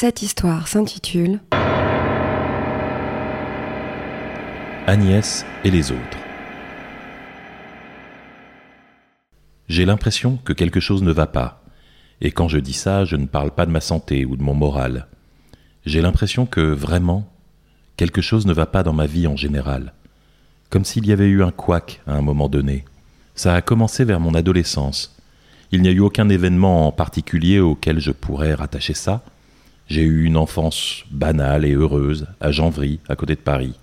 Cette histoire s'intitule Agnès et les autres. J'ai l'impression que quelque chose ne va pas. Et quand je dis ça, je ne parle pas de ma santé ou de mon moral. J'ai l'impression que vraiment, quelque chose ne va pas dans ma vie en général. Comme s'il y avait eu un couac à un moment donné. Ça a commencé vers mon adolescence. Il n'y a eu aucun événement en particulier auquel je pourrais rattacher ça. J'ai eu une enfance banale et heureuse à Janvry, à côté de Paris.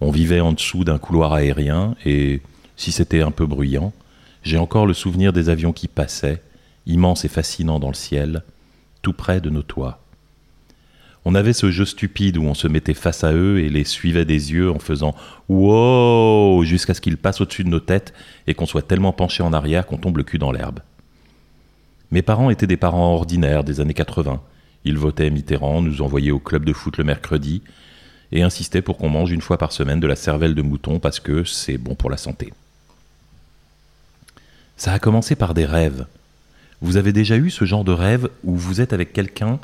On vivait en dessous d'un couloir aérien et, si c'était un peu bruyant, j'ai encore le souvenir des avions qui passaient, immenses et fascinants dans le ciel, tout près de nos toits. On avait ce jeu stupide où on se mettait face à eux et les suivait des yeux en faisant Wow jusqu'à ce qu'ils passent au-dessus de nos têtes et qu'on soit tellement penché en arrière qu'on tombe le cul dans l'herbe. Mes parents étaient des parents ordinaires des années 80. Ils votaient Mitterrand, nous envoyaient au club de foot le mercredi et insistaient pour qu'on mange une fois par semaine de la cervelle de mouton parce que c'est bon pour la santé. Ça a commencé par des rêves. Vous avez déjà eu ce genre de rêve où vous êtes avec quelqu'un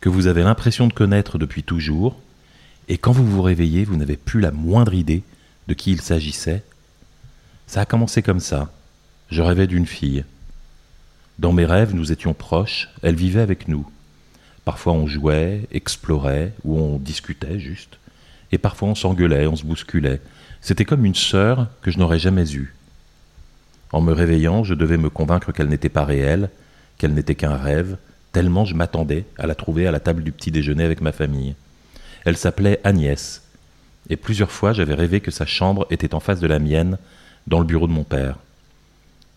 que vous avez l'impression de connaître depuis toujours, et quand vous vous réveillez, vous n'avez plus la moindre idée de qui il s'agissait? Ça a commencé comme ça. Je rêvais d'une fille. Dans mes rêves, nous étions proches, elle vivait avec nous. Parfois on jouait, explorait, ou on discutait juste, et parfois on s'engueulait, on se bousculait. C'était comme une sœur que je n'aurais jamais eue. En me réveillant, je devais me convaincre qu'elle n'était pas réelle, qu'elle n'était qu'un rêve, tellement je m'attendais à la trouver à la table du petit déjeuner avec ma famille. Elle s'appelait Agnès, et plusieurs fois j'avais rêvé que sa chambre était en face de la mienne, dans le bureau de mon père.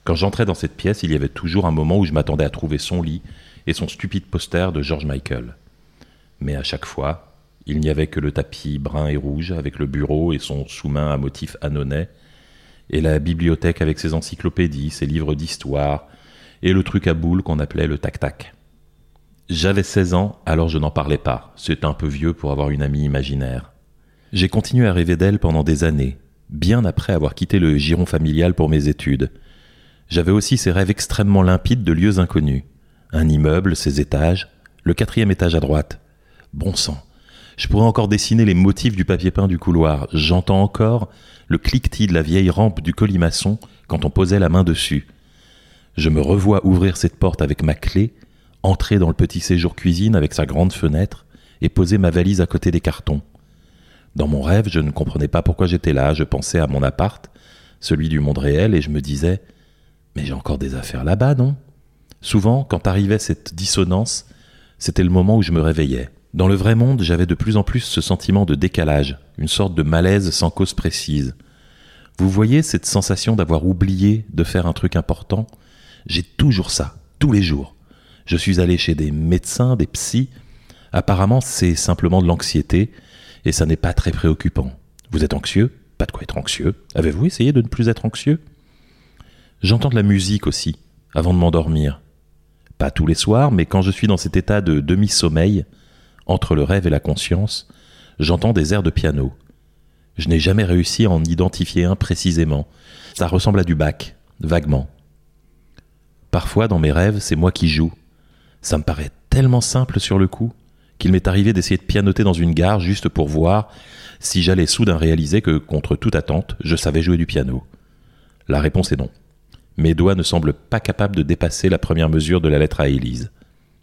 Quand j'entrais dans cette pièce, il y avait toujours un moment où je m'attendais à trouver son lit et son stupide poster de George Michael. Mais à chaque fois, il n'y avait que le tapis brun et rouge avec le bureau et son sous-main à motif annonais, et la bibliothèque avec ses encyclopédies, ses livres d'histoire, et le truc à boules qu'on appelait le tac-tac. J'avais 16 ans, alors je n'en parlais pas, c'est un peu vieux pour avoir une amie imaginaire. J'ai continué à rêver d'elle pendant des années, bien après avoir quitté le giron familial pour mes études. J'avais aussi ces rêves extrêmement limpides de lieux inconnus. Un immeuble, ses étages, le quatrième étage à droite. Bon sang, je pourrais encore dessiner les motifs du papier peint du couloir. J'entends encore le cliquetis de la vieille rampe du colimaçon quand on posait la main dessus. Je me revois ouvrir cette porte avec ma clé, entrer dans le petit séjour cuisine avec sa grande fenêtre et poser ma valise à côté des cartons. Dans mon rêve, je ne comprenais pas pourquoi j'étais là, je pensais à mon appart, celui du monde réel, et je me disais Mais j'ai encore des affaires là-bas, non? Souvent, quand arrivait cette dissonance, c'était le moment où je me réveillais. Dans le vrai monde, j'avais de plus en plus ce sentiment de décalage, une sorte de malaise sans cause précise. Vous voyez cette sensation d'avoir oublié de faire un truc important? J'ai toujours ça, tous les jours. Je suis allé chez des médecins, des psys. Apparemment, c'est simplement de l'anxiété, et ça n'est pas très préoccupant. Vous êtes anxieux? Pas de quoi être anxieux. Avez-vous essayé de ne plus être anxieux? J'entends de la musique aussi, avant de m'endormir. Pas tous les soirs, mais quand je suis dans cet état de demi-sommeil, entre le rêve et la conscience, j'entends des airs de piano. Je n'ai jamais réussi à en identifier un précisément. Ça ressemble à du bac, vaguement. Parfois, dans mes rêves, c'est moi qui joue. Ça me paraît tellement simple sur le coup qu'il m'est arrivé d'essayer de pianoter dans une gare juste pour voir si j'allais soudain réaliser que, contre toute attente, je savais jouer du piano. La réponse est non. Mes doigts ne semblent pas capables de dépasser la première mesure de la lettre à Élise.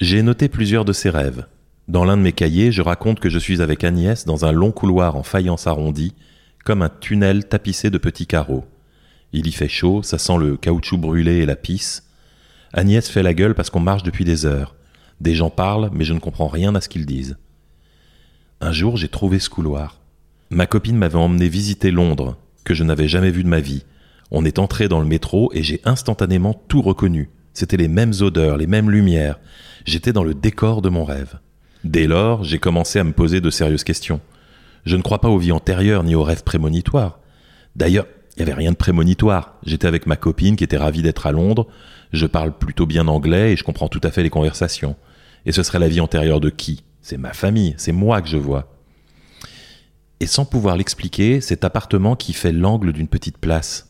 J'ai noté plusieurs de ces rêves. Dans l'un de mes cahiers, je raconte que je suis avec Agnès dans un long couloir en faïence arrondie, comme un tunnel tapissé de petits carreaux. Il y fait chaud, ça sent le caoutchouc brûlé et la pisse. Agnès fait la gueule parce qu'on marche depuis des heures. Des gens parlent, mais je ne comprends rien à ce qu'ils disent. Un jour, j'ai trouvé ce couloir. Ma copine m'avait emmené visiter Londres, que je n'avais jamais vu de ma vie. On est entré dans le métro et j'ai instantanément tout reconnu. C'étaient les mêmes odeurs, les mêmes lumières. J'étais dans le décor de mon rêve. Dès lors, j'ai commencé à me poser de sérieuses questions. Je ne crois pas aux vies antérieures ni aux rêves prémonitoires. D'ailleurs, il n'y avait rien de prémonitoire. J'étais avec ma copine qui était ravie d'être à Londres. Je parle plutôt bien anglais et je comprends tout à fait les conversations. Et ce serait la vie antérieure de qui? C'est ma famille, c'est moi que je vois. Et sans pouvoir l'expliquer, cet appartement qui fait l'angle d'une petite place.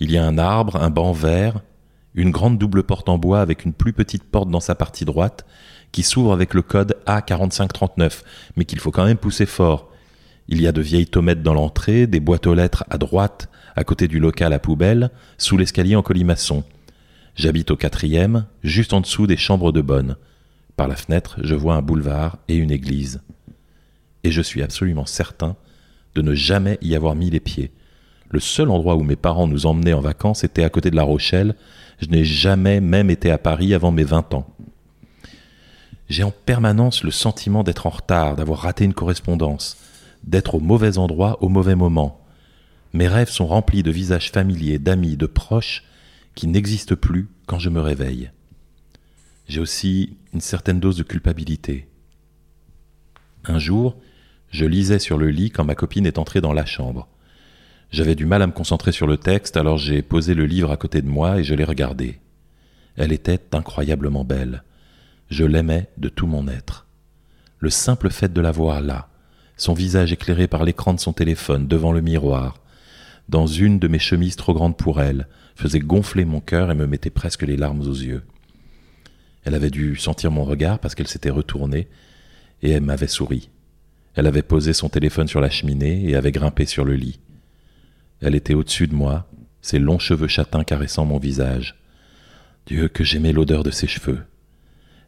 Il y a un arbre, un banc vert, une grande double porte en bois avec une plus petite porte dans sa partie droite qui s'ouvre avec le code A4539, mais qu'il faut quand même pousser fort. Il y a de vieilles tomates dans l'entrée, des boîtes aux lettres à droite, à côté du local à poubelle, sous l'escalier en colimaçon. J'habite au quatrième, juste en dessous des chambres de bonne. Par la fenêtre, je vois un boulevard et une église. Et je suis absolument certain de ne jamais y avoir mis les pieds. Le seul endroit où mes parents nous emmenaient en vacances était à côté de La Rochelle. Je n'ai jamais même été à Paris avant mes 20 ans. J'ai en permanence le sentiment d'être en retard, d'avoir raté une correspondance, d'être au mauvais endroit au mauvais moment. Mes rêves sont remplis de visages familiers, d'amis, de proches qui n'existent plus quand je me réveille. J'ai aussi une certaine dose de culpabilité. Un jour, je lisais sur le lit quand ma copine est entrée dans la chambre. J'avais du mal à me concentrer sur le texte, alors j'ai posé le livre à côté de moi et je l'ai regardé. Elle était incroyablement belle. Je l'aimais de tout mon être. Le simple fait de la voir là, son visage éclairé par l'écran de son téléphone devant le miroir, dans une de mes chemises trop grandes pour elle, faisait gonfler mon cœur et me mettait presque les larmes aux yeux. Elle avait dû sentir mon regard parce qu'elle s'était retournée et elle m'avait souri. Elle avait posé son téléphone sur la cheminée et avait grimpé sur le lit. Elle était au-dessus de moi, ses longs cheveux châtains caressant mon visage. Dieu, que j'aimais l'odeur de ses cheveux.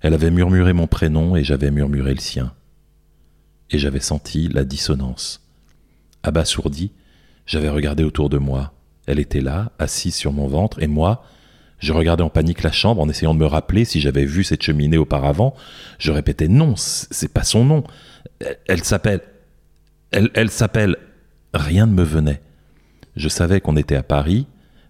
Elle avait murmuré mon prénom et j'avais murmuré le sien. Et j'avais senti la dissonance. Abasourdi, j'avais regardé autour de moi. Elle était là, assise sur mon ventre, et moi, je regardais en panique la chambre en essayant de me rappeler si j'avais vu cette cheminée auparavant. Je répétais non, c'est pas son nom. Elle, s'appelle. Elle, elle s'appelle. Rien ne me venait. Je savais qu'on était à Paris,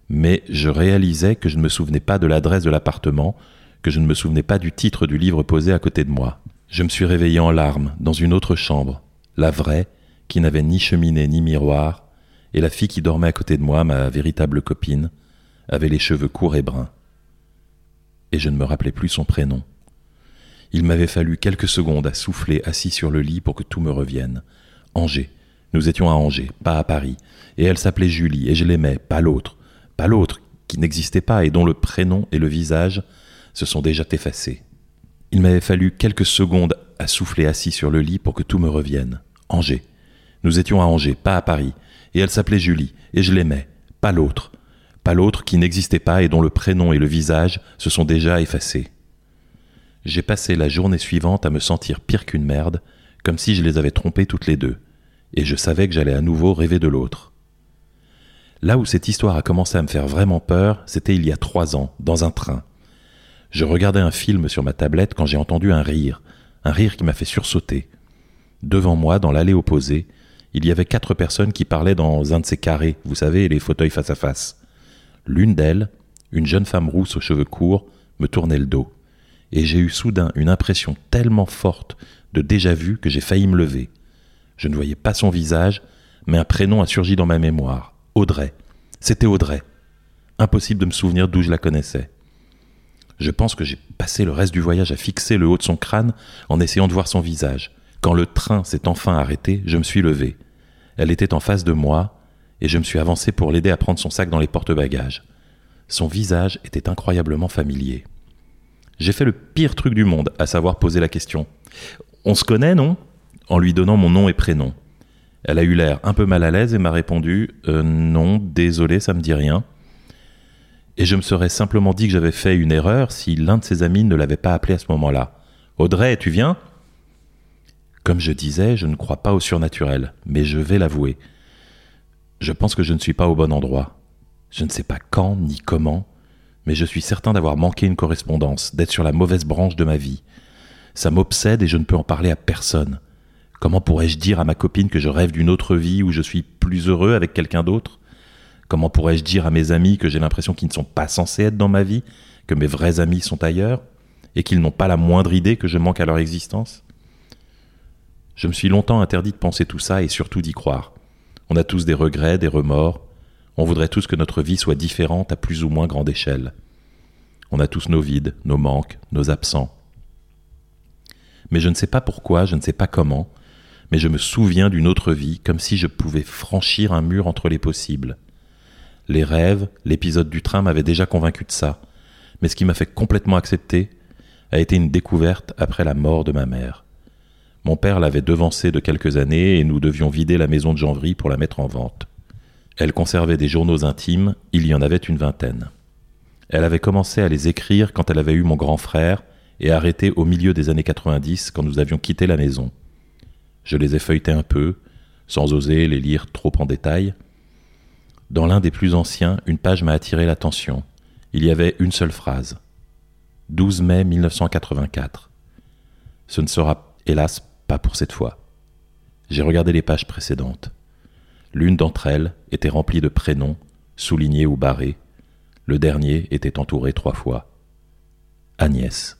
mais je réalisais que je ne me souvenais pas de l'adresse de l'appartement, que je ne me souvenais pas du titre du livre posé à côté de moi. Je me suis réveillé en larmes, dans une autre chambre, la vraie, qui n'avait ni cheminée ni miroir, et la fille qui dormait à côté de moi, ma véritable copine, avait les cheveux courts et bruns. Et je ne me rappelais plus son prénom. Il m'avait fallu quelques secondes à souffler assis sur le lit pour que tout me revienne. Angers. Nous étions à Angers, pas à Paris. Et elle s'appelait Julie, et je l'aimais, pas l'autre. Pas l'autre, qui n'existait pas et dont le prénom et le visage se sont déjà effacés. Il m'avait fallu quelques secondes à souffler assis sur le lit pour que tout me revienne. Angers. Nous étions à Angers, pas à Paris. Et elle s'appelait Julie, et je l'aimais, pas l'autre. Pas l'autre qui n'existait pas et dont le prénom et le visage se sont déjà effacés. J'ai passé la journée suivante à me sentir pire qu'une merde, comme si je les avais trompées toutes les deux, et je savais que j'allais à nouveau rêver de l'autre. Là où cette histoire a commencé à me faire vraiment peur, c'était il y a trois ans, dans un train. Je regardais un film sur ma tablette quand j'ai entendu un rire, un rire qui m'a fait sursauter. Devant moi, dans l'allée opposée, il y avait quatre personnes qui parlaient dans un de ces carrés, vous savez, les fauteuils face à face. L'une d'elles, une jeune femme rousse aux cheveux courts, me tournait le dos et j'ai eu soudain une impression tellement forte de déjà-vu que j'ai failli me lever. Je ne voyais pas son visage, mais un prénom a surgi dans ma mémoire. Audrey. C'était Audrey. Impossible de me souvenir d'où je la connaissais. Je pense que j'ai passé le reste du voyage à fixer le haut de son crâne en essayant de voir son visage. Quand le train s'est enfin arrêté, je me suis levé. Elle était en face de moi, et je me suis avancé pour l'aider à prendre son sac dans les porte-bagages. Son visage était incroyablement familier. J'ai fait le pire truc du monde, à savoir poser la question. On se connaît, non? En lui donnant mon nom et prénom. Elle a eu l'air un peu mal à l'aise et m'a répondu euh, Non, désolé, ça me dit rien. Et je me serais simplement dit que j'avais fait une erreur si l'un de ses amis ne l'avait pas appelé à ce moment-là. Audrey, tu viens? Comme je disais, je ne crois pas au surnaturel, mais je vais l'avouer. Je pense que je ne suis pas au bon endroit. Je ne sais pas quand ni comment, mais je suis certain d'avoir manqué une correspondance, d'être sur la mauvaise branche de ma vie. Ça m'obsède et je ne peux en parler à personne. Comment pourrais-je dire à ma copine que je rêve d'une autre vie où je suis plus heureux avec quelqu'un d'autre? Comment pourrais-je dire à mes amis que j'ai l'impression qu'ils ne sont pas censés être dans ma vie, que mes vrais amis sont ailleurs, et qu'ils n'ont pas la moindre idée que je manque à leur existence? Je me suis longtemps interdit de penser tout ça et surtout d'y croire. On a tous des regrets, des remords, on voudrait tous que notre vie soit différente à plus ou moins grande échelle. On a tous nos vides, nos manques, nos absents. Mais je ne sais pas pourquoi, je ne sais pas comment, mais je me souviens d'une autre vie comme si je pouvais franchir un mur entre les possibles. Les rêves, l'épisode du train m'avaient déjà convaincu de ça, mais ce qui m'a fait complètement accepter, a été une découverte après la mort de ma mère. Mon père l'avait devancée de quelques années et nous devions vider la maison de Janvry pour la mettre en vente. Elle conservait des journaux intimes, il y en avait une vingtaine. Elle avait commencé à les écrire quand elle avait eu mon grand frère et arrêté au milieu des années 90 quand nous avions quitté la maison. Je les ai feuilletés un peu, sans oser les lire trop en détail. Dans l'un des plus anciens, une page m'a attiré l'attention. Il y avait une seule phrase. 12 mai 1984. Ce ne sera, hélas, pas pour cette fois. J'ai regardé les pages précédentes. L'une d'entre elles était remplie de prénoms, soulignés ou barrés. Le dernier était entouré trois fois. Agnès.